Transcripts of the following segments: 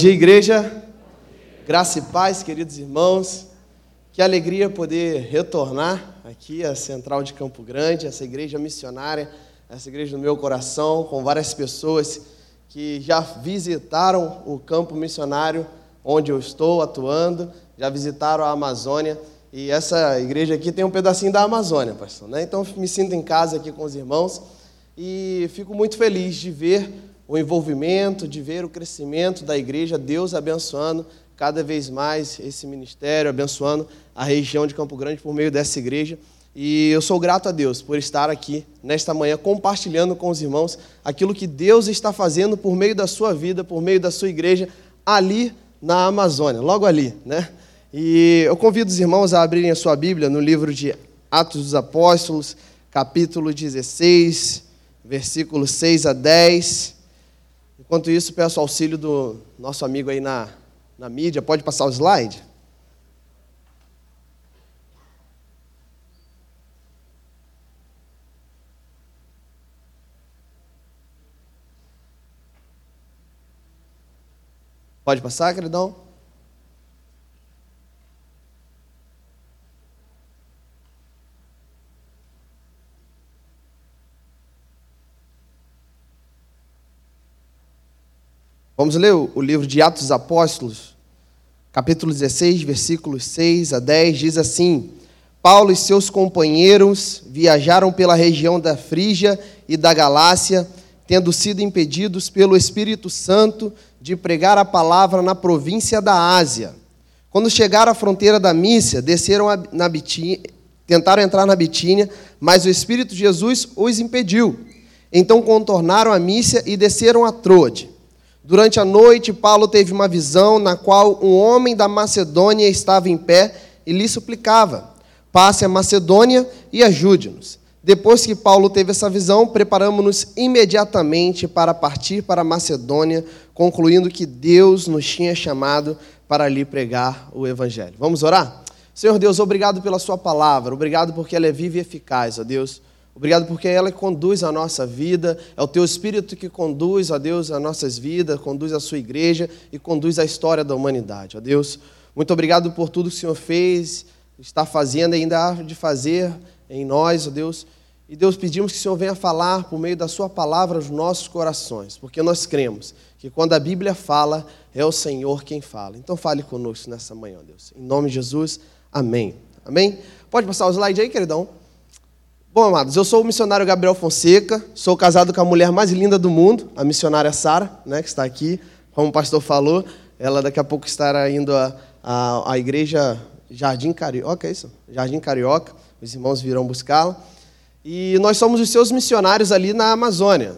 dia, igreja. Graça e paz, queridos irmãos. Que alegria poder retornar aqui à Central de Campo Grande, essa igreja missionária, essa igreja do meu coração, com várias pessoas que já visitaram o campo missionário onde eu estou atuando, já visitaram a Amazônia. E essa igreja aqui tem um pedacinho da Amazônia, pastor. Né? Então me sinto em casa aqui com os irmãos e fico muito feliz de ver o envolvimento, de ver o crescimento da igreja, Deus abençoando cada vez mais esse ministério, abençoando a região de Campo Grande por meio dessa igreja. E eu sou grato a Deus por estar aqui nesta manhã compartilhando com os irmãos aquilo que Deus está fazendo por meio da sua vida, por meio da sua igreja ali na Amazônia, logo ali, né? E eu convido os irmãos a abrirem a sua Bíblia no livro de Atos dos Apóstolos, capítulo 16, versículos 6 a 10. Enquanto isso, peço auxílio do nosso amigo aí na, na mídia. Pode passar o slide? Pode passar, queridão? Vamos ler o livro de Atos dos Apóstolos, capítulo 16, versículos 6 a 10, diz assim: Paulo e seus companheiros viajaram pela região da Frígia e da Galácia, tendo sido impedidos pelo Espírito Santo de pregar a palavra na província da Ásia. Quando chegaram à fronteira da Mícia, desceram na Bitínia, tentaram entrar na Bitínia, mas o Espírito de Jesus os impediu. Então contornaram a Mícia e desceram a Troade. Durante a noite, Paulo teve uma visão na qual um homem da Macedônia estava em pé e lhe suplicava: Passe a Macedônia e ajude-nos. Depois que Paulo teve essa visão, preparamos-nos imediatamente para partir para a Macedônia, concluindo que Deus nos tinha chamado para lhe pregar o Evangelho. Vamos orar? Senhor Deus, obrigado pela Sua palavra, obrigado porque ela é viva e eficaz, ó Deus. Obrigado porque é ela conduz a nossa vida, é o teu Espírito que conduz, ó Deus, as nossas vidas, conduz a sua igreja e conduz a história da humanidade, ó Deus. Muito obrigado por tudo que o Senhor fez, está fazendo e ainda há de fazer em nós, ó Deus. E Deus, pedimos que o Senhor venha falar por meio da Sua palavra aos nossos corações, porque nós cremos que quando a Bíblia fala, é o Senhor quem fala. Então fale conosco nessa manhã, Deus. Em nome de Jesus, amém. Amém? Pode passar o slide aí, queridão? Bom, amados, eu sou o missionário Gabriel Fonseca, sou casado com a mulher mais linda do mundo, a missionária Sara, né, que está aqui, como o pastor falou, ela daqui a pouco estará indo à, igreja Jardim Carioca, é isso? Jardim Carioca, os irmãos virão buscá-la. E nós somos os seus missionários ali na Amazônia.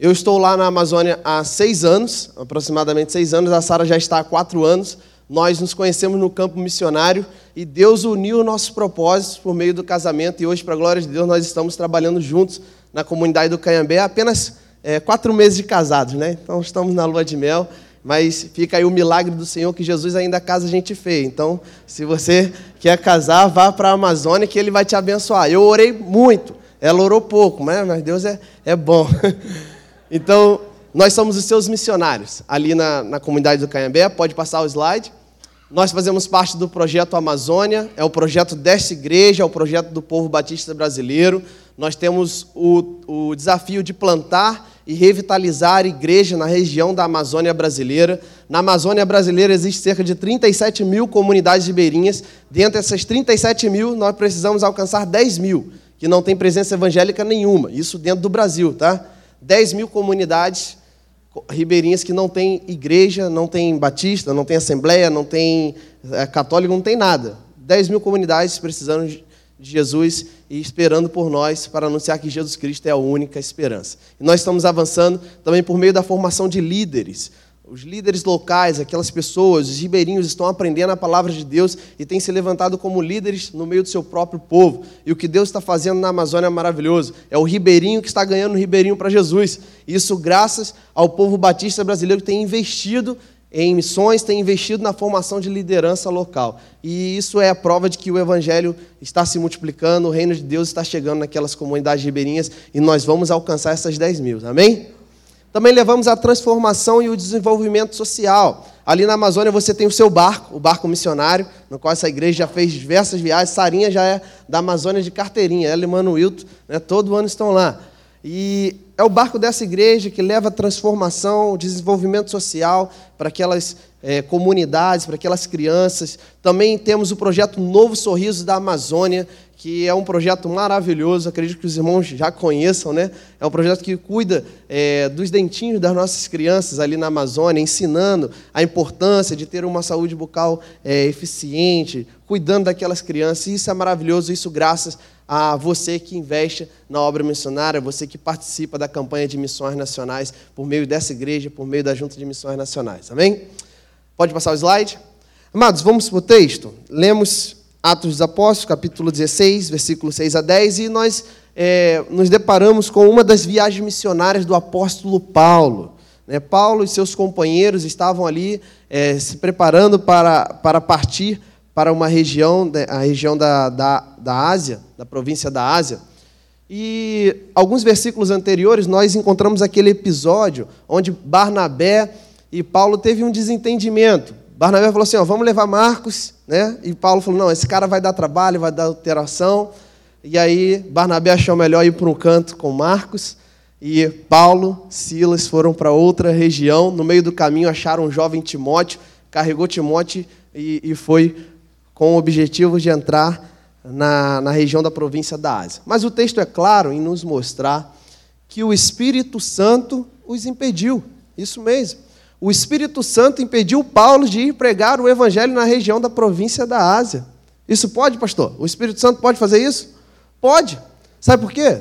Eu estou lá na Amazônia há seis anos, aproximadamente seis anos, a Sara já está há quatro anos, nós nos conhecemos no campo missionário e Deus uniu nossos propósitos por meio do casamento e hoje, para a glória de Deus, nós estamos trabalhando juntos na comunidade do Canhambé apenas é, quatro meses de casados, né? Então estamos na lua de mel, mas fica aí o milagre do Senhor que Jesus ainda casa gente feia. Então, se você quer casar, vá para a Amazônia que Ele vai te abençoar. Eu orei muito, ela orou pouco, né? mas Deus é, é bom. então, nós somos os seus missionários ali na, na comunidade do Canhambé. Pode passar o slide. Nós fazemos parte do projeto Amazônia, é o projeto desta igreja, é o projeto do povo batista brasileiro. Nós temos o, o desafio de plantar e revitalizar a igreja na região da Amazônia brasileira. Na Amazônia brasileira existe cerca de 37 mil comunidades ribeirinhas. Dentre essas 37 mil, nós precisamos alcançar 10 mil, que não tem presença evangélica nenhuma. Isso dentro do Brasil, tá? 10 mil comunidades ribeirinhas que não tem igreja, não tem batista, não tem assembleia, não tem é, católico, não tem nada. 10 mil comunidades precisando de Jesus e esperando por nós para anunciar que Jesus Cristo é a única esperança. E nós estamos avançando também por meio da formação de líderes. Os líderes locais, aquelas pessoas, os ribeirinhos estão aprendendo a palavra de Deus e têm se levantado como líderes no meio do seu próprio povo. E o que Deus está fazendo na Amazônia é maravilhoso. É o ribeirinho que está ganhando o ribeirinho para Jesus. Isso graças ao povo batista brasileiro que tem investido em missões, tem investido na formação de liderança local. E isso é a prova de que o evangelho está se multiplicando, o reino de Deus está chegando naquelas comunidades ribeirinhas e nós vamos alcançar essas 10 mil. Amém? Também levamos a transformação e o desenvolvimento social. Ali na Amazônia você tem o seu barco, o barco missionário, no qual essa igreja já fez diversas viagens. Sarinha já é da Amazônia de carteirinha, ela e Mano Wilton, né, todo ano estão lá. E é o barco dessa igreja que leva transformação, desenvolvimento social para aquelas é, comunidades, para aquelas crianças. Também temos o projeto Novo Sorriso da Amazônia, que é um projeto maravilhoso, acredito que os irmãos já conheçam, né? É um projeto que cuida é, dos dentinhos das nossas crianças ali na Amazônia, ensinando a importância de ter uma saúde bucal é, eficiente, cuidando daquelas crianças. Isso é maravilhoso, isso graças a você que investe na obra missionária, você que participa da campanha de missões nacionais por meio dessa igreja, por meio da Junta de Missões Nacionais. Amém? Pode passar o slide? Amados, vamos para o texto. Lemos Atos dos Apóstolos, capítulo 16, versículos 6 a 10, e nós é, nos deparamos com uma das viagens missionárias do apóstolo Paulo. Né? Paulo e seus companheiros estavam ali é, se preparando para, para partir para uma região, né, a região da, da, da Ásia, da província da Ásia. E alguns versículos anteriores nós encontramos aquele episódio onde Barnabé e Paulo teve um desentendimento. Barnabé falou assim: ó, vamos levar Marcos, né? E Paulo falou: não, esse cara vai dar trabalho, vai dar alteração. E aí Barnabé achou melhor ir para um canto com Marcos. E Paulo, Silas foram para outra região. No meio do caminho acharam um jovem Timóteo, carregou Timóteo e, e foi com o objetivo de entrar na, na região da província da Ásia. Mas o texto é claro em nos mostrar que o Espírito Santo os impediu. Isso mesmo o Espírito Santo impediu Paulo de ir pregar o evangelho na região da província da Ásia. Isso pode, pastor? O Espírito Santo pode fazer isso? Pode. Sabe por quê?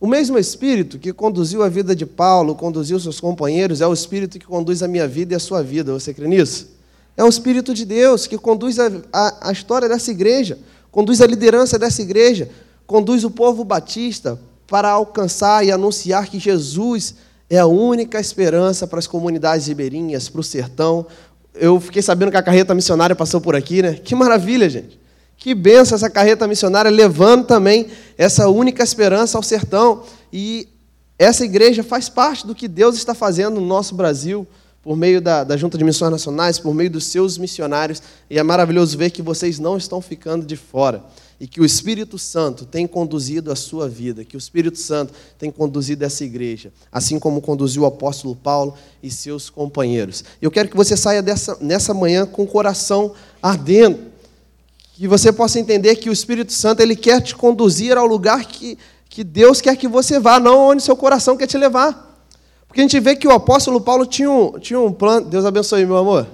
O mesmo Espírito que conduziu a vida de Paulo, conduziu seus companheiros, é o Espírito que conduz a minha vida e a sua vida. Você crê nisso? É o Espírito de Deus que conduz a, a, a história dessa igreja, conduz a liderança dessa igreja, conduz o povo batista para alcançar e anunciar que Jesus é a única esperança para as comunidades ribeirinhas, para o sertão. Eu fiquei sabendo que a carreta missionária passou por aqui, né? Que maravilha, gente. Que benção essa carreta missionária levando também essa única esperança ao sertão. E essa igreja faz parte do que Deus está fazendo no nosso Brasil, por meio da, da Junta de Missões Nacionais, por meio dos seus missionários. E é maravilhoso ver que vocês não estão ficando de fora e que o Espírito Santo tem conduzido a sua vida, que o Espírito Santo tem conduzido essa igreja, assim como conduziu o apóstolo Paulo e seus companheiros. Eu quero que você saia dessa, nessa manhã com o coração ardendo, que você possa entender que o Espírito Santo ele quer te conduzir ao lugar que, que Deus quer que você vá, não onde seu coração quer te levar. Porque a gente vê que o apóstolo Paulo tinha um, tinha um plano. Deus abençoe, meu amor.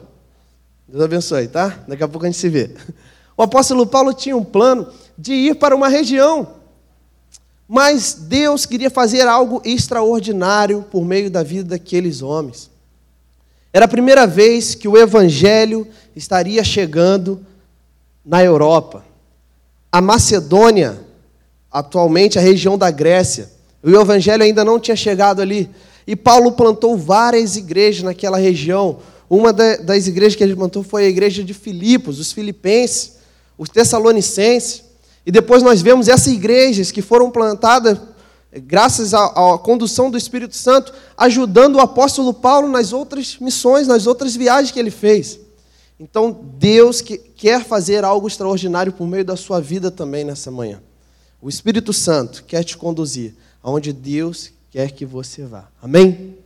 Deus abençoe, tá? Daqui a pouco a gente se vê. O apóstolo Paulo tinha um plano de ir para uma região, mas Deus queria fazer algo extraordinário por meio da vida daqueles homens. Era a primeira vez que o evangelho estaria chegando na Europa. A Macedônia, atualmente a região da Grécia, o evangelho ainda não tinha chegado ali. E Paulo plantou várias igrejas naquela região. Uma das igrejas que ele plantou foi a igreja de Filipos, os filipenses os Tessalonicenses, e depois nós vemos essas igrejas que foram plantadas graças à, à, condução do Espírito Santo, ajudando o apóstolo Paulo nas outras missões, nas outras viagens que ele fez. Então, Deus que, quer fazer algo extraordinário por meio da sua vida também nessa manhã. O Espírito Santo quer te conduzir aonde Deus quer que você vá. Amém?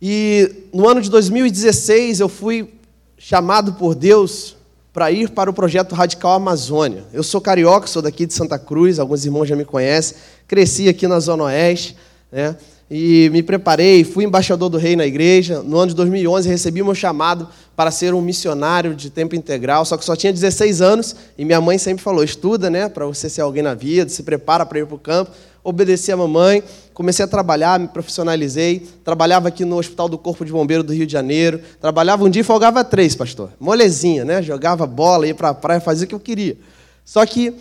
E no ano de 2016 eu fui chamado por Deus para ir para o projeto Radical Amazônia. Eu sou carioca, sou daqui de Santa Cruz, alguns irmãos já me conhecem. Cresci aqui na Zona Oeste, né? E me preparei, fui embaixador do rei na igreja. No ano de 2011 recebi meu chamado para ser um missionário de tempo integral, só que só tinha 16 anos e minha mãe sempre falou: "Estuda, né, para você ser alguém na vida, se prepara para ir para o campo" obedeci a mamãe, comecei a trabalhar, me profissionalizei, trabalhava aqui no Hospital do Corpo de Bombeiro do Rio de Janeiro, trabalhava um dia e folgava três, pastor. Molezinha, né? Jogava bola, ia para a praia, fazia o que eu queria. Só que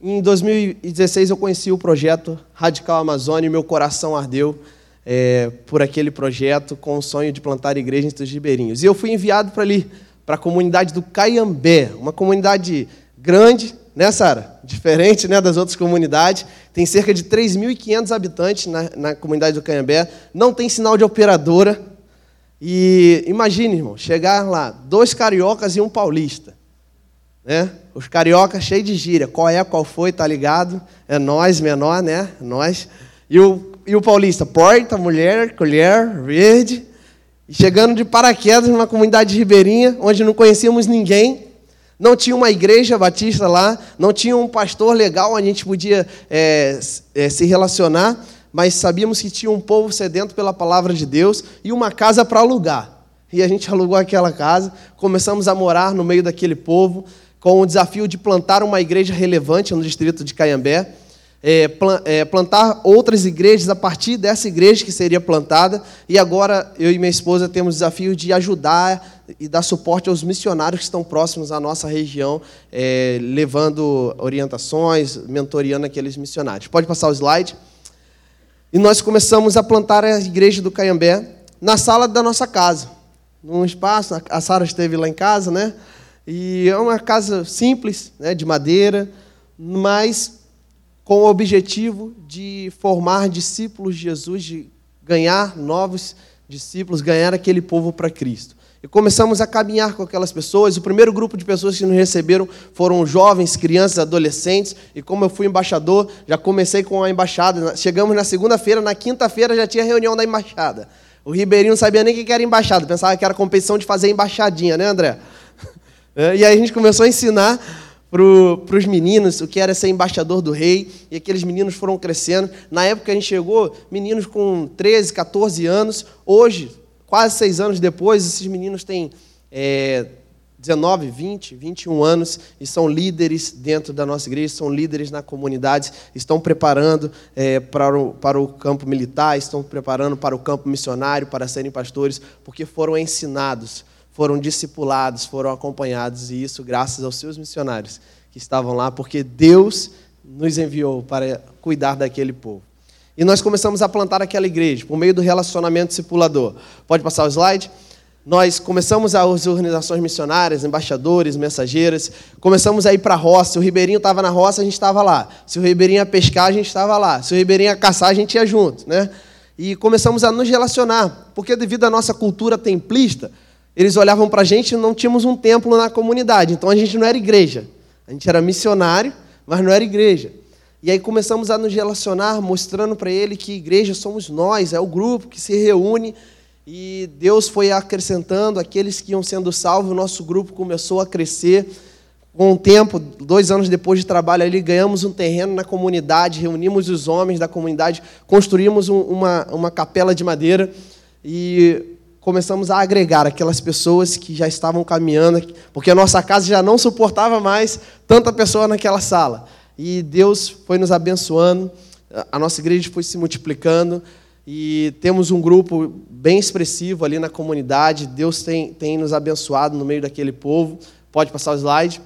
em 2016 eu conheci o projeto Radical Amazônia e meu coração ardeu é, por aquele projeto com o sonho de plantar igreja entre os ribeirinhos. E eu fui enviado para ali, para a comunidade do Caiambé, uma comunidade grande, né, Sara? Diferente né, das outras comunidades. Tem cerca de 3.500 habitantes na, na comunidade do Canhambé. Não tem sinal de operadora. E imagine, irmão, chegar lá, dois cariocas e um paulista. Né? Os cariocas cheios de gíria. Qual é, qual foi, tá ligado? É nós, menor, né? Nós. E o, e o paulista, porta, mulher, colher, verde. E chegando de paraquedas numa comunidade ribeirinha, onde não conhecíamos ninguém. Não tinha uma igreja batista lá, não tinha um pastor legal a gente podia é, é, se relacionar, mas sabíamos que tinha um povo sedento pela palavra de Deus e uma casa para alugar. E a gente alugou aquela casa, começamos a morar no meio daquele povo, com o desafio de plantar uma igreja relevante no distrito de Caiambé é, é, plantar outras igrejas a partir dessa igreja que seria plantada. E agora eu e minha esposa temos o desafio de ajudar e dar suporte aos missionários que estão próximos à nossa região, é, levando orientações, mentoreando aqueles missionários. Pode passar o slide. E nós começamos a plantar a igreja do Caiambé na sala da nossa casa, num espaço. A Sara esteve lá em casa, né? E é uma casa simples, né, de madeira, mas com o objetivo de formar discípulos de Jesus, de ganhar novos discípulos, ganhar aquele povo para Cristo. E começamos a caminhar com aquelas pessoas. O primeiro grupo de pessoas que nos receberam foram jovens, crianças, adolescentes. E como eu fui embaixador, já comecei com a embaixada. Chegamos na segunda-feira, na quinta-feira já tinha reunião da embaixada. O Ribeirinho não sabia nem o que era embaixada, pensava que era competição de fazer embaixadinha, né, André? E aí a gente começou a ensinar para os meninos o que era ser embaixador do rei, e aqueles meninos foram crescendo. Na época que a gente chegou, meninos com 13, 14 anos, hoje, quase seis anos depois, esses meninos têm é, 19, 20, 21 anos e são líderes dentro da nossa igreja, são líderes na comunidade, estão preparando é, para, o, para o campo militar, estão preparando para o campo missionário, para serem pastores, porque foram ensinados foram discipulados, foram acompanhados, e isso graças aos seus missionários que estavam lá, porque Deus nos enviou para cuidar daquele povo. E nós começamos a plantar aquela igreja por meio do relacionamento discipulador. Pode passar o slide? Nós começamos as organizações missionárias, embaixadores, mensageiras, começamos a ir para a roça. Se o Ribeirinho estava na roça, a gente estava lá. Se o Ribeirinho ia pescar, a gente estava lá. Se o Ribeirinho ia caçar, a gente ia junto. Né? E começamos a nos relacionar, porque devido à nossa cultura templista, eles olhavam para a gente e não tínhamos um templo na comunidade. Então a gente não era igreja. A gente era missionário, mas não era igreja. E aí começamos a nos relacionar, mostrando para ele que igreja somos nós, é o grupo que se reúne. E Deus foi acrescentando aqueles que iam sendo salvos. O nosso grupo começou a crescer. Com o tempo, dois anos depois de trabalho ali, ganhamos um terreno na comunidade, reunimos os homens da comunidade, construímos um, uma, uma capela de madeira. E começamos a agregar aquelas pessoas que já estavam caminhando, porque a nossa casa já não suportava mais tanta pessoa naquela sala. E Deus foi nos abençoando, a nossa igreja foi se multiplicando, e temos um grupo bem expressivo ali na comunidade. Deus tem, tem nos abençoado no meio daquele povo. Pode passar o slide.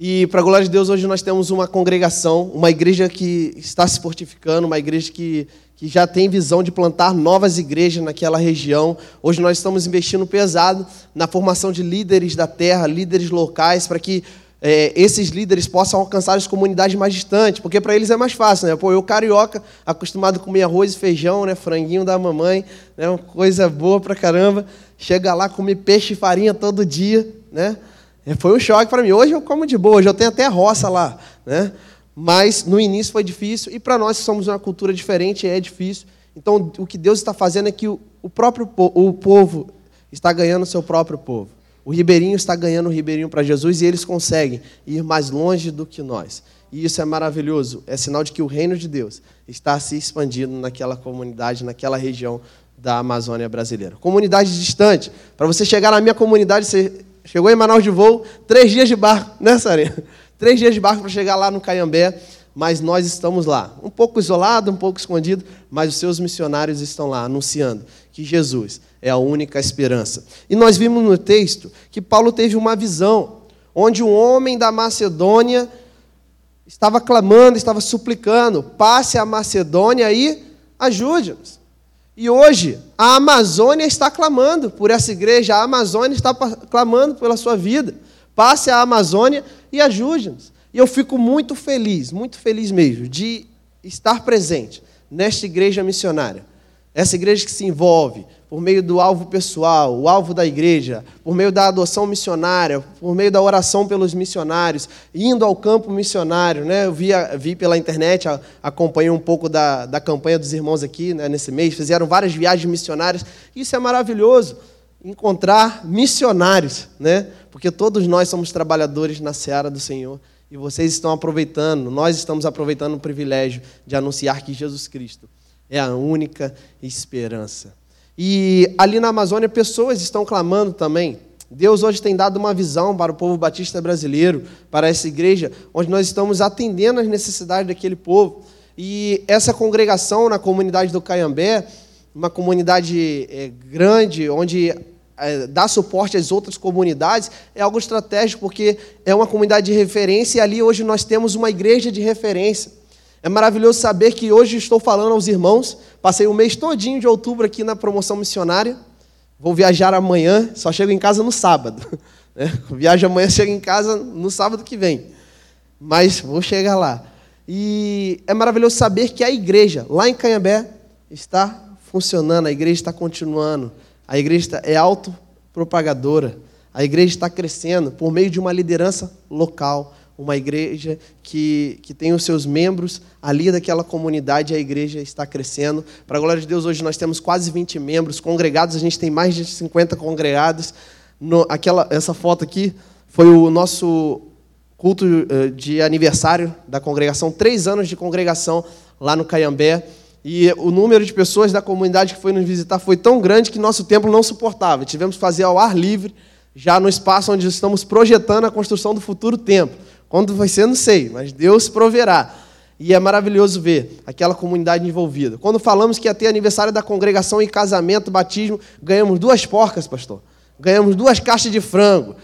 E, para a glória de Deus, hoje nós temos uma congregação, uma igreja que está se fortificando, uma igreja que que já tem visão de plantar novas igrejas naquela região. Hoje nós estamos investindo pesado na formação de líderes da terra, líderes locais, para que é, esses líderes possam alcançar as comunidades mais distantes, porque para eles é mais fácil, né? Pô, eu carioca, acostumado a comer arroz e feijão, né? Franguinho da mamãe, né? Uma coisa boa pra caramba. Chega lá, comer peixe e farinha todo dia, né? É, foi um choque para mim. Hoje eu como de boa, hoje eu tenho até roça lá, né? Mas no início foi difícil, e para nós que somos uma cultura diferente é difícil. Então, o que Deus está fazendo é que o, próprio o povo está ganhando o seu próprio povo. O ribeirinho está ganhando o ribeirinho para Jesus e eles conseguem ir mais longe do que nós. E isso é maravilhoso. É sinal de que o reino de Deus está se expandindo naquela comunidade, naquela região da Amazônia brasileira. Comunidade distante. Para você chegar na minha comunidade, você chegou em Manaus de voo, três dias de barco, né, Sarinha? Três dias de barco para chegar lá no Caiambé, mas nós estamos lá. Um pouco isolado, um pouco escondido, mas os seus missionários estão lá anunciando que Jesus é a única esperança. E nós vimos no texto que Paulo teve uma visão, onde um homem da Macedônia estava clamando, estava suplicando: passe a Macedônia e ajude-nos. E hoje, a Amazônia está clamando por essa igreja, a Amazônia está clamando pela sua vida. Passe a Amazônia e ajude-nos. E eu fico muito feliz, muito feliz mesmo, de estar presente nesta igreja missionária. Essa igreja que se envolve por meio do alvo pessoal, o alvo da igreja, por meio da adoção missionária, por meio da oração pelos missionários, indo ao campo missionário. Né? Eu vi, vi pela internet, acompanhei um pouco da, da campanha dos irmãos aqui né, nesse mês, fizeram várias viagens missionárias. Isso é maravilhoso, encontrar missionários, né? porque todos nós somos trabalhadores na seara do Senhor. E vocês estão aproveitando, nós estamos aproveitando o privilégio de anunciar que Jesus Cristo é a única esperança. E ali na Amazônia, pessoas estão clamando também. Deus hoje tem dado uma visão para o povo batista brasileiro, para essa igreja, onde nós estamos atendendo às necessidades daquele povo. E essa congregação na comunidade do Caiambé, uma comunidade é, grande, onde é, dá suporte às outras comunidades, é algo estratégico, porque é uma comunidade de referência e ali hoje nós temos uma igreja de referência. É maravilhoso saber que hoje estou falando aos irmãos. Passei o mês todinho de outubro aqui na promoção missionária. Vou viajar amanhã, só chego em casa no sábado. Né? Viajo amanhã, chego em casa no sábado que vem. Mas vou chegar lá. E é maravilhoso saber que a igreja, lá em Canhambé, está funcionando, a igreja está continuando. A igreja é autopropagadora. A igreja está crescendo por meio de uma liderança local, uma igreja que, que tem os seus membros ali daquela comunidade, a igreja está crescendo. Para a glória de Deus, hoje nós temos quase 20 membros congregados, a gente tem mais de 50 congregados. No, aquela, essa foto aqui foi o nosso culto eh, de aniversário da congregação, três anos de congregação lá no Caiambé. E o número de pessoas da comunidade que foi nos visitar foi tão grande que nosso templo não suportava. Tivemos que fazer ao ar livre, já no espaço onde estamos projetando a construção do futuro templo. Quando vai ser, não sei, mas Deus proverá. E é maravilhoso ver aquela comunidade envolvida. Quando falamos que ia ter aniversário da congregação e casamento, batismo, ganhamos duas porcas, pastor. Ganhamos duas caixas de frango,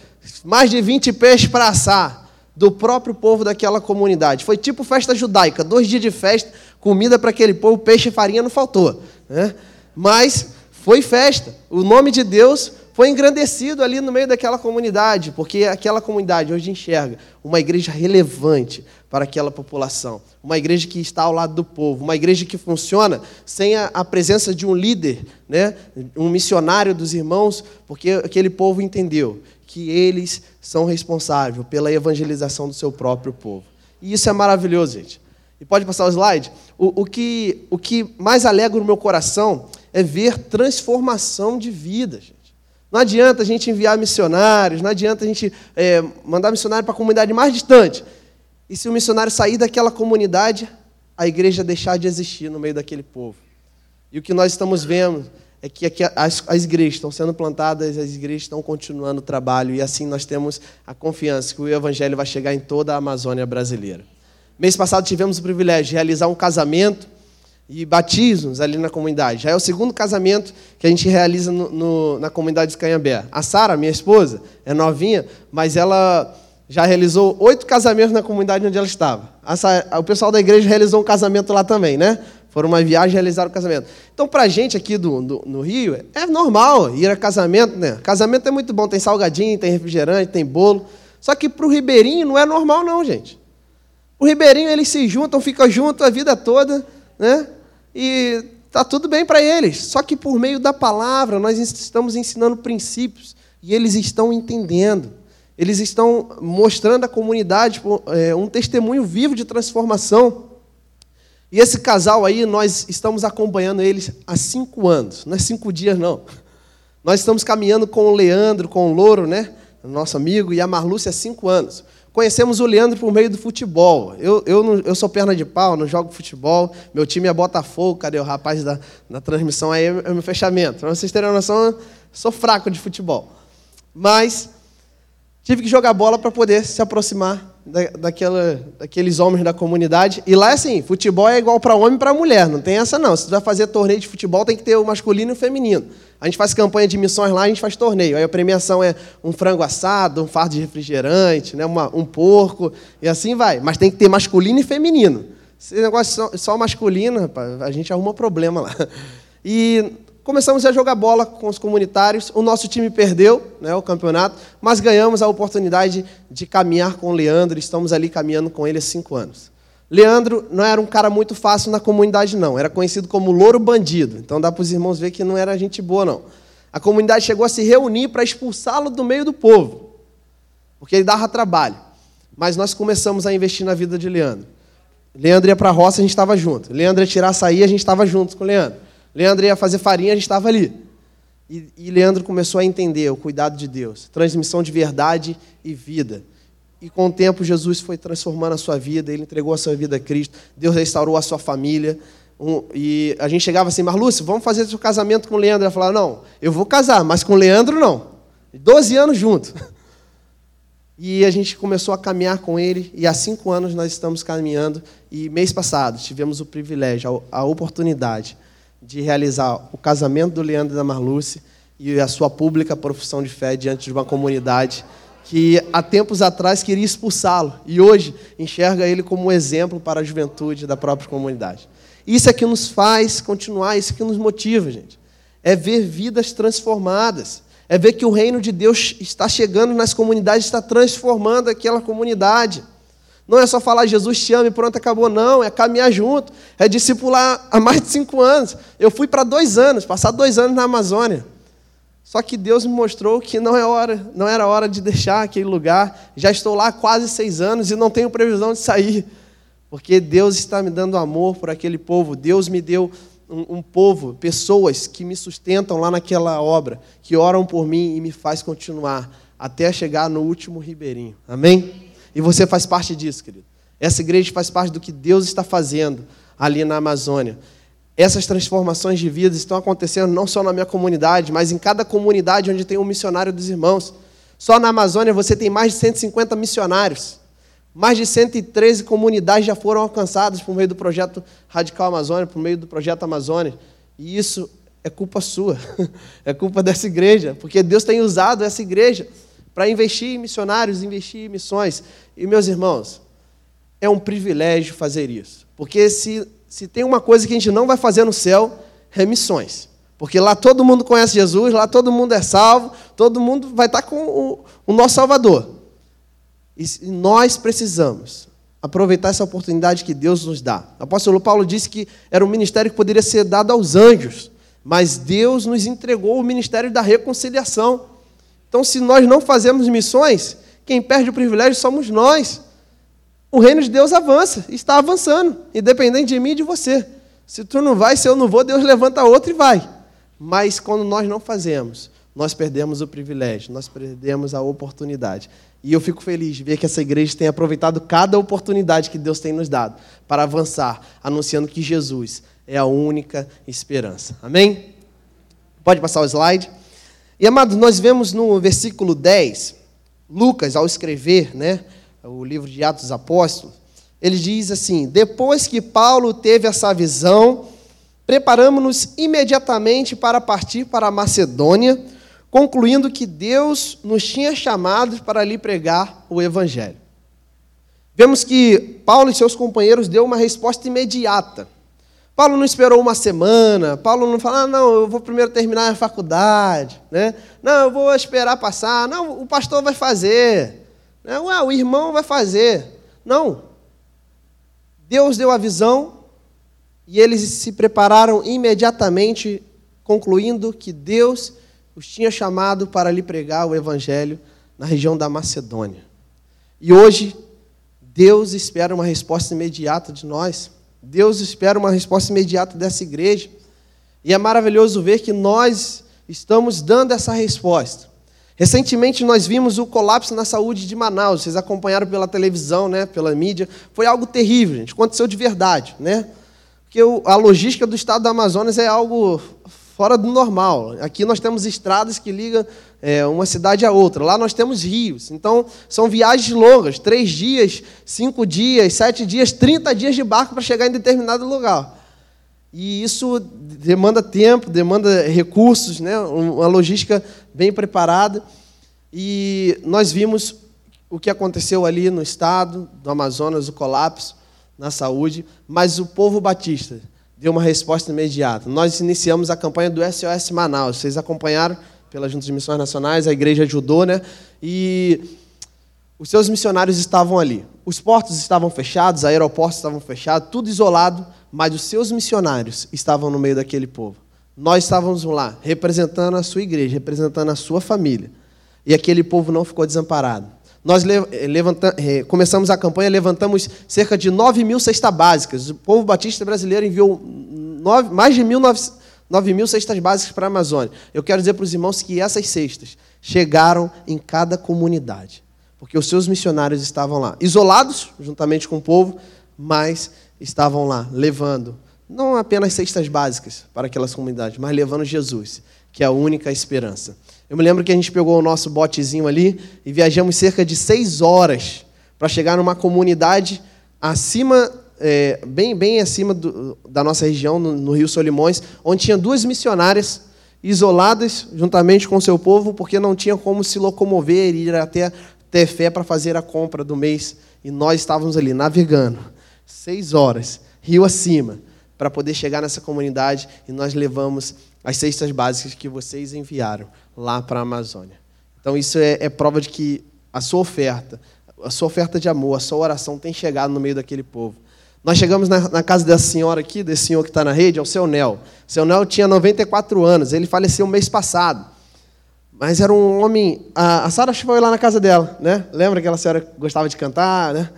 mais de 20 peixes para assar, do próprio povo daquela comunidade. Foi tipo festa judaica, dois dias de festa, comida para aquele povo, peixe e farinha não faltou. Né? Mas foi festa. O nome de Deus foi engrandecido ali no meio daquela comunidade, porque aquela comunidade hoje enxerga uma igreja relevante para aquela população, uma igreja que está ao lado do povo, uma igreja que funciona sem a, a presença de um líder, né, um missionário dos irmãos, porque aquele povo entendeu que eles são responsáveis pela evangelização do seu próprio povo. E isso é maravilhoso, gente. E pode passar o slide? O, o, que, o que mais alegra o meu coração é ver transformação de vida, gente. Não adianta a gente enviar missionários, não adianta a gente é, mandar missionário para a comunidade mais distante. E se o missionário sair daquela comunidade, a igreja deixar de existir no meio daquele povo. E o que nós estamos vendo é que aqui as, as igrejas estão sendo plantadas, as igrejas estão continuando o trabalho, e assim nós temos a confiança que o evangelho vai chegar em toda a Amazônia brasileira. Mês passado tivemos o privilégio de realizar um casamento e batismos ali na comunidade. Já é o segundo casamento que a gente realiza no, no, na comunidade de Canhambé. A Sara, minha esposa, é novinha, mas ela já realizou oito casamentos na comunidade onde ela estava. O pessoal da igreja realizou um casamento lá também, né? Foram uma viagem e realizaram o casamento. Então, para a gente aqui do, do, no Rio, é normal ir a casamento, né? Casamento é muito bom, tem salgadinho, tem refrigerante, tem bolo. Só que para o ribeirinho não é normal, não, gente. O ribeirinho, eles se juntam, ficam juntos a vida toda, né? e está tudo bem para eles. Só que por meio da palavra nós estamos ensinando princípios e eles estão entendendo. Eles estão mostrando à comunidade é, um testemunho vivo de transformação. E esse casal aí, nós estamos acompanhando eles há cinco anos, não é cinco dias, não. Nós estamos caminhando com o Leandro, com o Louro, né? Nosso amigo, e a Marlúcia há cinco anos. Conhecemos o Leandro por meio do futebol. Eu, eu, não, eu sou perna de pau, não jogo futebol. Meu time é Botafogo. Cadê o rapaz da, da transmissão aí? É meu fechamento. Para vocês terem uma noção, sou fraco de futebol. Mas tive que jogar bola para poder se aproximar da, daquela, daqueles homens da comunidade. E lá é assim: futebol é igual para homem e para mulher. Não tem essa, não. Se você vai fazer torneio de futebol, tem que ter o masculino e o feminino. A gente faz campanha de missões lá, a gente faz torneio. Aí a premiação é um frango assado, um fardo de refrigerante, né, uma, um porco, e assim vai. Mas tem que ter masculino e feminino. Se negócio só, só masculino, rapaz, a gente arruma problema lá. E começamos a jogar bola com os comunitários. O nosso time perdeu né, o campeonato, mas ganhamos a oportunidade de caminhar com o Leandro. Estamos ali caminhando com ele há cinco anos. Leandro não era um cara muito fácil na comunidade, não. Era conhecido como louro bandido. Então dá para os irmãos ver que não era gente boa, não. A comunidade chegou a se reunir para expulsá-lo do meio do povo, porque ele dava trabalho. Mas nós começamos a investir na vida de Leandro. Leandro ia para a roça, a gente estava junto. Leandro ia tirar açaí, a gente estava junto com o Leandro. Leandro ia fazer farinha, a gente estava ali. E, e Leandro começou a entender o cuidado de Deus, transmissão de verdade e vida. E com o tempo, Jesus foi transformando a sua vida, ele entregou a sua vida a Cristo, Deus restaurou a sua família. Um, e a gente chegava assim, mas Lúcio, vamos fazer seu casamento com o Leandro. Ela falava, não, eu vou casar, mas com o Leandro não. Doze anos juntos. E a gente começou a caminhar com ele, e há cinco anos nós estamos caminhando. E mês passado tivemos o privilégio, a oportunidade de realizar o casamento do Leandro e da Marluce e a sua pública profissão de fé diante de uma comunidade que há tempos atrás queria expulsá-lo e hoje enxerga ele como um exemplo para a juventude da própria comunidade. Isso é que nos faz continuar, isso é que nos motiva, gente. É ver vidas transformadas, é ver que o reino de Deus está chegando nas comunidades, está transformando aquela comunidade. Não é só falar Jesus te ama e pronto, acabou, não. É caminhar junto, é discipular há mais de cinco anos. Eu fui para dois anos, passar dois anos na Amazônia. Só que Deus me mostrou que não, é hora, não era hora de deixar aquele lugar. Já estou lá há quase seis anos e não tenho previsão de sair. Porque Deus está me dando amor por aquele povo. Deus me deu um, um povo, pessoas que me sustentam lá naquela obra, que oram por mim e me faz continuar até chegar no último ribeirinho. Amém? E você faz parte disso, querido. Essa igreja faz parte do que Deus está fazendo ali na Amazônia. Essas transformações de vida estão acontecendo não só na minha comunidade, mas em cada comunidade onde tem um missionário dos irmãos. Só na Amazônia você tem mais de 150 missionários. Mais de 113 comunidades já foram alcançadas por meio do projeto Radical Amazônia, por meio do projeto Amazônia. E isso é culpa sua, é culpa dessa igreja, porque Deus tem usado essa igreja para investir em missionários, investir em missões. E, meus irmãos, é um privilégio fazer isso. Porque se, se tem uma coisa que a gente não vai fazer no céu, é missões. Porque lá todo mundo conhece Jesus, lá todo mundo é salvo, todo mundo vai estar com o, o nosso Salvador. E nós precisamos aproveitar essa oportunidade que Deus nos dá. O apóstolo Paulo disse que era um ministério que poderia ser dado aos anjos, mas Deus nos entregou o ministério da reconciliação. Então, se nós não fazemos missões, quem perde o privilégio somos nós. O reino de Deus avança, está avançando, independente de mim e de você. Se tu não vai, se eu não vou, Deus levanta outro e vai. Mas quando nós não fazemos, nós perdemos o privilégio, nós perdemos a oportunidade. E eu fico feliz de ver que essa igreja tem aproveitado cada oportunidade que Deus tem nos dado para avançar, anunciando que Jesus é a única esperança. Amém? Pode passar o slide. E amados, nós vemos no versículo 10, Lucas, ao escrever né, o livro de Atos dos Apóstolos, ele diz assim: Depois que Paulo teve essa visão, preparamos-nos imediatamente para partir para a Macedônia, concluindo que Deus nos tinha chamados para lhe pregar o Evangelho. Vemos que Paulo e seus companheiros deu uma resposta imediata. Paulo não esperou uma semana, Paulo não falou, ah, não, eu vou primeiro terminar a faculdade, né? não, eu vou esperar passar, não, o pastor vai fazer, né? Ué, o irmão vai fazer. Não. Deus deu a visão e eles se prepararam imediatamente, concluindo que Deus os tinha chamado para lhe pregar o evangelho na região da Macedônia. E hoje, Deus espera uma resposta imediata de nós. Deus espera uma resposta imediata dessa igreja. E é maravilhoso ver que nós estamos dando essa resposta. Recentemente nós vimos o colapso na saúde de Manaus. Vocês acompanharam pela televisão, né, pela mídia. Foi algo terrível, gente. Aconteceu de verdade, né? Porque a logística do estado do Amazonas é algo fora do normal. Aqui nós temos estradas que ligam é, uma cidade a outra. Lá nós temos rios. Então, são viagens longas, três dias, cinco dias, sete dias, trinta dias de barco para chegar em determinado lugar. E isso demanda tempo, demanda recursos, né? uma logística bem preparada. E nós vimos o que aconteceu ali no estado do Amazonas, o colapso na saúde, mas o povo batista deu uma resposta imediata. Nós iniciamos a campanha do SOS Manaus. Vocês acompanharam pela Junta de Missões Nacionais, a igreja ajudou, né? E os seus missionários estavam ali. Os portos estavam fechados, aeroportos estavam fechados, tudo isolado, mas os seus missionários estavam no meio daquele povo. Nós estávamos lá, representando a sua igreja, representando a sua família. E aquele povo não ficou desamparado. Nós eh, começamos a campanha, levantamos cerca de 9 mil cestas básicas. O povo batista brasileiro enviou nove, mais de mil 9 mil cestas básicas para a Amazônia. Eu quero dizer para os irmãos que essas cestas chegaram em cada comunidade, porque os seus missionários estavam lá, isolados, juntamente com o povo, mas estavam lá, levando não apenas cestas básicas para aquelas comunidades, mas levando Jesus, que é a única esperança. Eu me lembro que a gente pegou o nosso botezinho ali e viajamos cerca de seis horas para chegar numa comunidade acima, é, bem, bem acima do, da nossa região, no, no Rio Solimões, onde tinha duas missionárias isoladas juntamente com seu povo, porque não tinham como se locomover e ir até ter fé para fazer a compra do mês. E nós estávamos ali navegando, seis horas, rio acima, para poder chegar nessa comunidade e nós levamos as cestas básicas que vocês enviaram lá para a Amazônia. Então, isso é, é, prova de que a sua oferta, a sua oferta de amor, a sua oração tem chegado no meio daquele povo. Nós chegamos na, na casa dessa senhora aqui, desse senhor que está na rede, é o seu Nel. Seu Nel tinha 94 anos, ele faleceu mês passado. Mas era um homem. A, a Sara foi lá na casa dela, né? Lembra que aquela senhora gostava de cantar, né?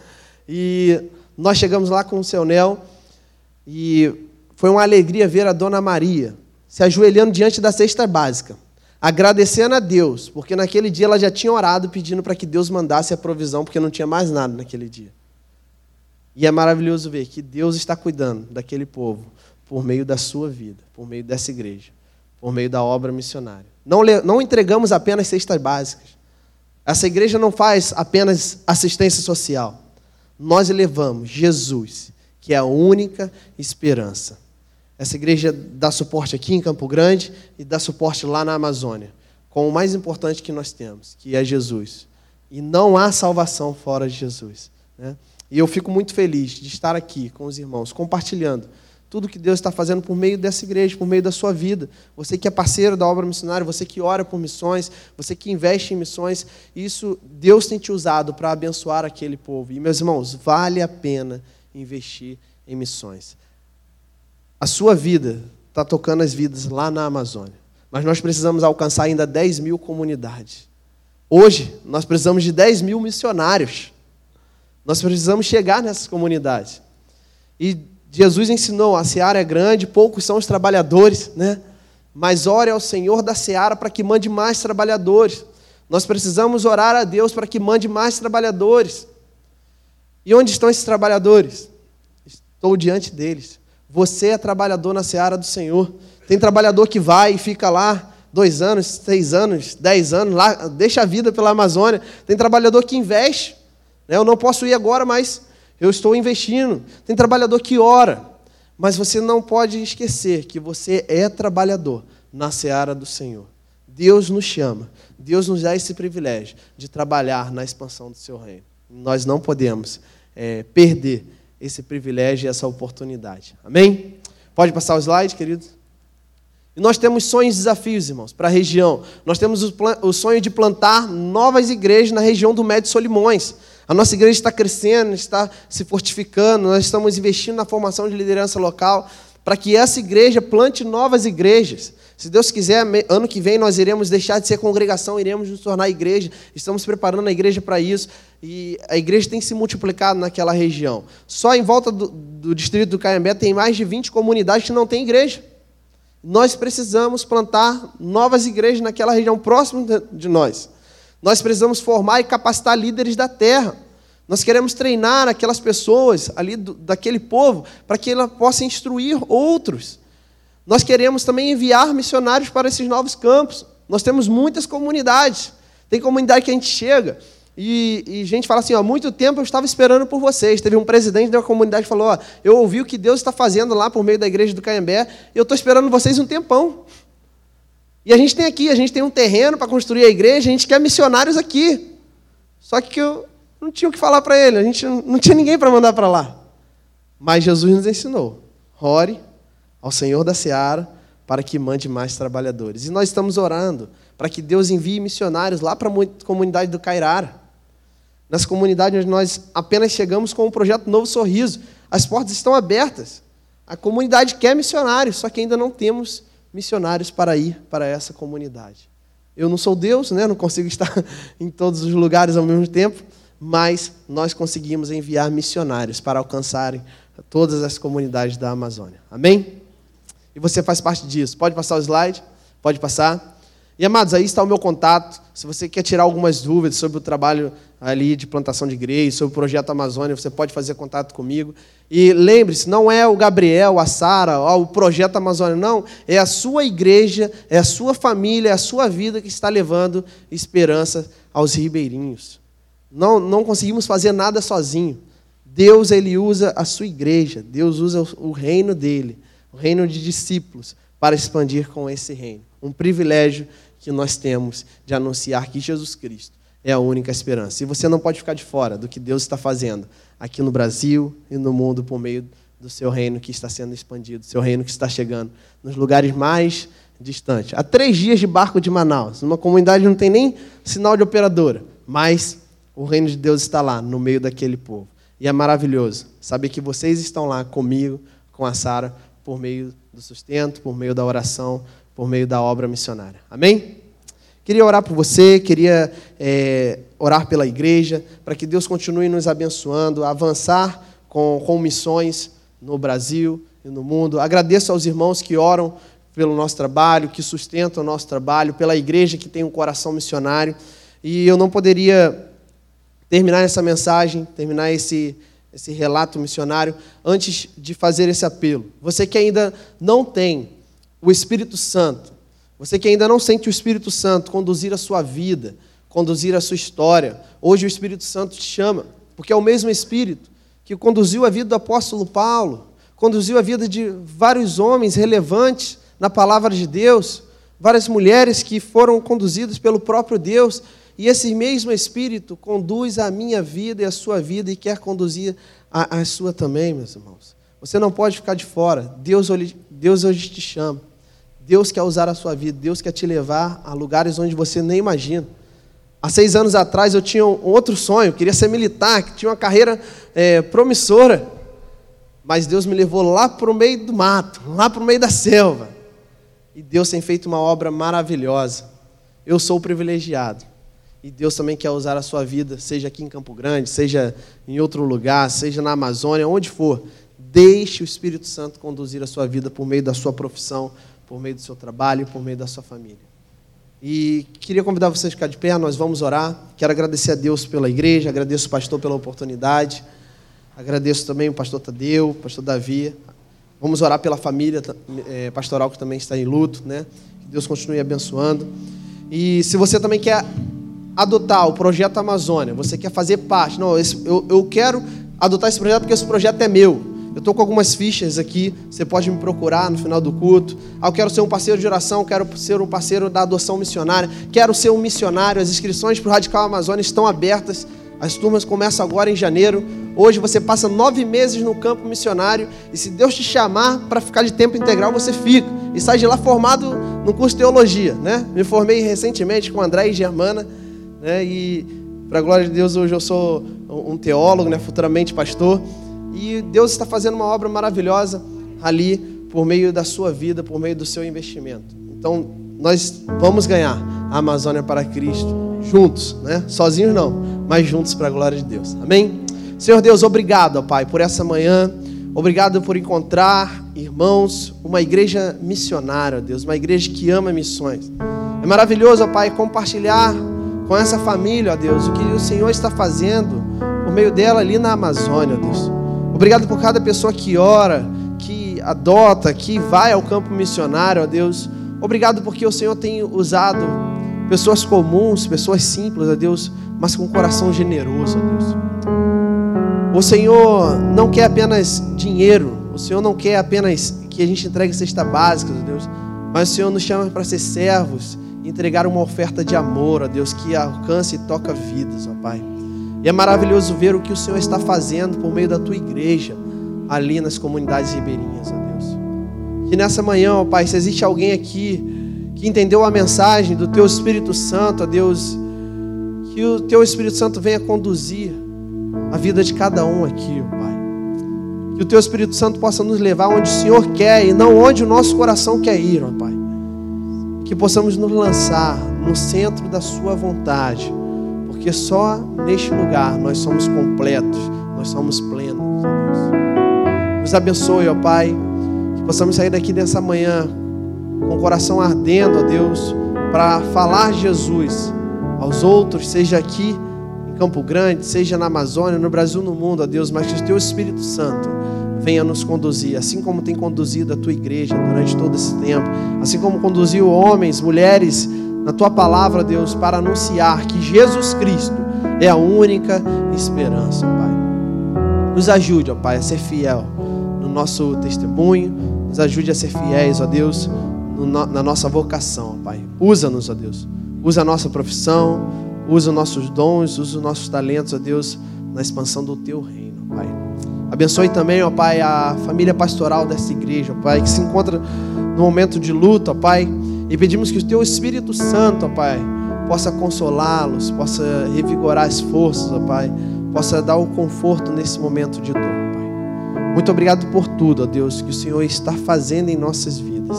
E nós chegamos lá com o seu Nel e foi uma alegria ver a dona Maria se ajoelhando diante da cesta básica, agradecendo a Deus, porque naquele dia ela já tinha orado pedindo para que Deus mandasse a provisão, porque não tinha mais nada naquele dia. E é maravilhoso ver que Deus está cuidando daquele povo por meio da sua vida, por meio dessa igreja, por meio da obra missionária. Não, não entregamos apenas cestas básicas. Essa igreja não faz apenas assistência social. Nós levamos Jesus, que é a única esperança. Essa igreja dá suporte aqui em Campo Grande e dá suporte lá na Amazônia, com o mais importante que nós temos, que é Jesus. E não há salvação fora de Jesus. Né? E eu fico muito feliz de estar aqui com os irmãos, compartilhando tudo que Deus está fazendo por meio dessa igreja, por meio da sua vida. Você que é parceiro da obra missionária, você que ora por missões, você que investe em missões, isso Deus tem te usado para abençoar aquele povo. E meus irmãos, vale a pena investir em missões. A sua vida está tocando as vidas lá na Amazônia. Mas nós precisamos alcançar ainda 10 mil comunidades. Hoje, nós precisamos de 10 mil missionários. Nós precisamos chegar nessas comunidades. E Jesus ensinou: a seara é grande, poucos são os trabalhadores, né? Mas ore ao Senhor da seara para que mande mais trabalhadores. Nós precisamos orar a Deus para que mande mais trabalhadores. E onde estão esses trabalhadores? Estou diante deles. Você é trabalhador na seara do Senhor. Tem trabalhador que vai e fica lá dois anos, seis anos, dez anos, lá, deixa a vida pela Amazônia. Tem trabalhador que investe. Né? Eu não posso ir agora, mas eu estou investindo. Tem trabalhador que ora. Mas você não pode esquecer que você é trabalhador na seara do Senhor. Deus nos chama, Deus nos dá esse privilégio de trabalhar na expansão do seu reino. Nós não podemos é, perder esse privilégio e essa oportunidade. Amém? Pode passar o slide, querido? E nós temos sonhos e desafios, irmãos, para a região. Nós temos o, sonho de plantar novas igrejas na região do Médio Solimões. A nossa igreja está crescendo, está se fortificando, nós estamos investindo na formação de liderança local para que essa igreja plante novas igrejas. Se Deus quiser, ano que vem nós iremos deixar de ser congregação, iremos nos tornar igreja. Estamos preparando a igreja para isso. E a igreja tem se multiplicado naquela região. Só em volta do, do distrito do Caiambé tem mais de 20 comunidades que não têm igreja. Nós precisamos plantar novas igrejas naquela região próxima de nós. Nós precisamos formar e capacitar líderes da terra. Nós queremos treinar aquelas pessoas ali do, daquele povo para que ela possa instruir outros. Nós queremos também enviar missionários para esses novos campos. Nós temos muitas comunidades. Tem comunidade que a gente chega e, e gente fala assim: há muito tempo eu estava esperando por vocês. Teve um presidente da comunidade que falou: ó, eu ouvi o que Deus está fazendo lá por meio da igreja do Caiambé e eu estou esperando vocês um tempão. E a gente tem aqui, a gente tem um terreno para construir a igreja, a gente quer missionários aqui. Só que eu não tinha o que falar para ele, a gente não tinha ninguém para mandar para lá. Mas Jesus nos ensinou: ore ao Senhor da Seara para que mande mais trabalhadores. E nós estamos orando para que Deus envie missionários lá para a comunidade do Cairara. Nessa comunidade onde nós apenas chegamos com o projeto Novo Sorriso. As portas estão abertas. A comunidade quer missionários, só que ainda não temos missionários para ir para essa comunidade. Eu não sou Deus, né? não consigo estar em todos os lugares ao mesmo tempo, mas nós conseguimos enviar missionários para alcançarem todas as comunidades da Amazônia. Amém? E você faz parte disso. Pode passar o slide? Pode passar. E amados, aí está o meu contato. Se você quer tirar algumas dúvidas sobre o trabalho ali de plantação de igreja, sobre o projeto Amazônia, você pode fazer contato comigo. E lembre-se, não é o Gabriel, a Sara, o projeto Amazônia, não. É a sua igreja, é a sua família, é a sua vida que está levando esperança aos ribeirinhos. Não, não conseguimos fazer nada sozinho. Deus ele usa a sua igreja, Deus usa o reino dele, o reino de discípulos, para expandir com esse reino. Um privilégio que nós temos de anunciar que Jesus Cristo é a única esperança. E você não pode ficar de fora do que Deus está fazendo aqui no Brasil e no mundo por meio do seu reino que está sendo expandido, seu reino que está chegando nos lugares mais distantes. Há três dias de barco de Manaus, numa comunidade não tem nem sinal de operadora, mas o reino de Deus está lá, no meio daquele povo. E é maravilhoso saber que vocês estão lá comigo, com a Sara, por meio do sustento, por meio da oração, por meio da obra missionária. Amém? Queria orar por você, queria é, orar pela igreja, para que Deus continue nos abençoando, avançar com, com missões no Brasil e no mundo. Agradeço aos irmãos que oram pelo nosso trabalho, que sustentam o nosso trabalho, pela igreja que tem um coração missionário. E eu não poderia terminar essa mensagem, terminar esse, esse relato missionário, antes de fazer esse apelo. Você que ainda não tem o Espírito Santo, você que ainda não sente o Espírito Santo conduzir a sua vida, conduzir a sua história, hoje o Espírito Santo te chama, porque é o mesmo Espírito que conduziu a vida do apóstolo Paulo, conduziu a vida de vários homens relevantes na palavra de Deus, várias mulheres que foram conduzidas pelo próprio Deus, e esse mesmo Espírito conduz a minha vida e a sua vida e quer conduzir a, a sua também, meus irmãos. Você não pode ficar de fora. Deus, Deus hoje te chama. Deus quer usar a sua vida, Deus quer te levar a lugares onde você nem imagina. Há seis anos atrás eu tinha um outro sonho, queria ser militar, que tinha uma carreira é, promissora, mas Deus me levou lá para o meio do mato, lá para o meio da selva. E Deus tem feito uma obra maravilhosa. Eu sou privilegiado. E Deus também quer usar a sua vida, seja aqui em Campo Grande, seja em outro lugar, seja na Amazônia, onde for. Deixe o Espírito Santo conduzir a sua vida por meio da sua profissão, por meio do seu trabalho, por meio da sua família. E queria convidar vocês a ficar de pé, nós vamos orar. Quero agradecer a Deus pela igreja, agradeço o pastor pela oportunidade, agradeço também o pastor Tadeu, o pastor Davi. Vamos orar pela família é, pastoral que também está em luto, né? Que Deus continue abençoando. E se você também quer adotar o projeto Amazônia, você quer fazer parte, não, eu, eu quero adotar esse projeto porque esse projeto é meu. Eu estou com algumas fichas aqui, você pode me procurar no final do culto. Ah, eu quero ser um parceiro de oração, quero ser um parceiro da adoção missionária, quero ser um missionário. As inscrições para o Radical Amazônia estão abertas. As turmas começam agora em janeiro. Hoje você passa nove meses no campo missionário e se Deus te chamar para ficar de tempo integral, você fica. E sai de lá formado no curso de teologia. Né? Me formei recentemente com André e Germana. Né? E, para a glória de Deus, hoje eu sou um teólogo, né? futuramente pastor. E Deus está fazendo uma obra maravilhosa ali por meio da sua vida, por meio do seu investimento. Então, nós vamos ganhar a Amazônia para Cristo juntos, né? Sozinhos não, mas juntos para a glória de Deus. Amém? Senhor Deus, obrigado, Pai, por essa manhã. Obrigado por encontrar, irmãos, uma igreja missionária, Deus, uma igreja que ama missões. É maravilhoso, Pai, compartilhar com essa família, ó Deus, o que o Senhor está fazendo por meio dela ali na Amazônia, Deus. Obrigado por cada pessoa que ora, que adota, que vai ao campo missionário, ó Deus. Obrigado porque o Senhor tem usado pessoas comuns, pessoas simples, ó Deus, mas com um coração generoso, ó Deus. O Senhor não quer apenas dinheiro, o Senhor não quer apenas que a gente entregue cesta básica, ó Deus, mas o Senhor nos chama para ser servos entregar uma oferta de amor, ó Deus, que alcance e toca vidas, ó Pai. E é maravilhoso ver o que o Senhor está fazendo por meio da tua igreja ali nas comunidades ribeirinhas, ó Deus. Que nessa manhã, ó Pai, se existe alguém aqui que entendeu a mensagem do Teu Espírito Santo, ó Deus, que o Teu Espírito Santo venha conduzir a vida de cada um aqui, ó Pai. Que o Teu Espírito Santo possa nos levar onde o Senhor quer e não onde o nosso coração quer ir, ó Pai. Que possamos nos lançar no centro da Sua vontade, porque só neste lugar nós somos completos, nós somos plenos. Nos abençoe, ó Pai possamos sair daqui dessa manhã com o coração ardendo, ó Deus, para falar Jesus aos outros, seja aqui em Campo Grande, seja na Amazônia, no Brasil, no mundo, ó Deus, mas que o Teu Espírito Santo venha nos conduzir, assim como tem conduzido a Tua igreja durante todo esse tempo, assim como conduziu homens, mulheres na Tua palavra, Deus, para anunciar que Jesus Cristo é a única esperança, Pai. Nos ajude, ó Pai, a ser fiel no nosso testemunho, nos ajude a ser fiéis, ó Deus, no, na nossa vocação, Pai. Usa-nos, ó Deus. Usa a nossa profissão, usa os nossos dons, usa os nossos talentos, ó Deus, na expansão do Teu reino, Pai. Abençoe também, ó Pai, a família pastoral desta igreja, ó Pai, que se encontra no momento de luta, ó Pai. E pedimos que o Teu Espírito Santo, ó Pai, possa consolá-los, possa revigorar as forças, ó Pai, possa dar o conforto nesse momento de dor. Muito obrigado por tudo, ó Deus, que o Senhor está fazendo em nossas vidas.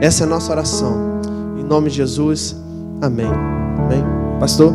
Essa é a nossa oração. Em nome de Jesus, amém. Amém. Pastor?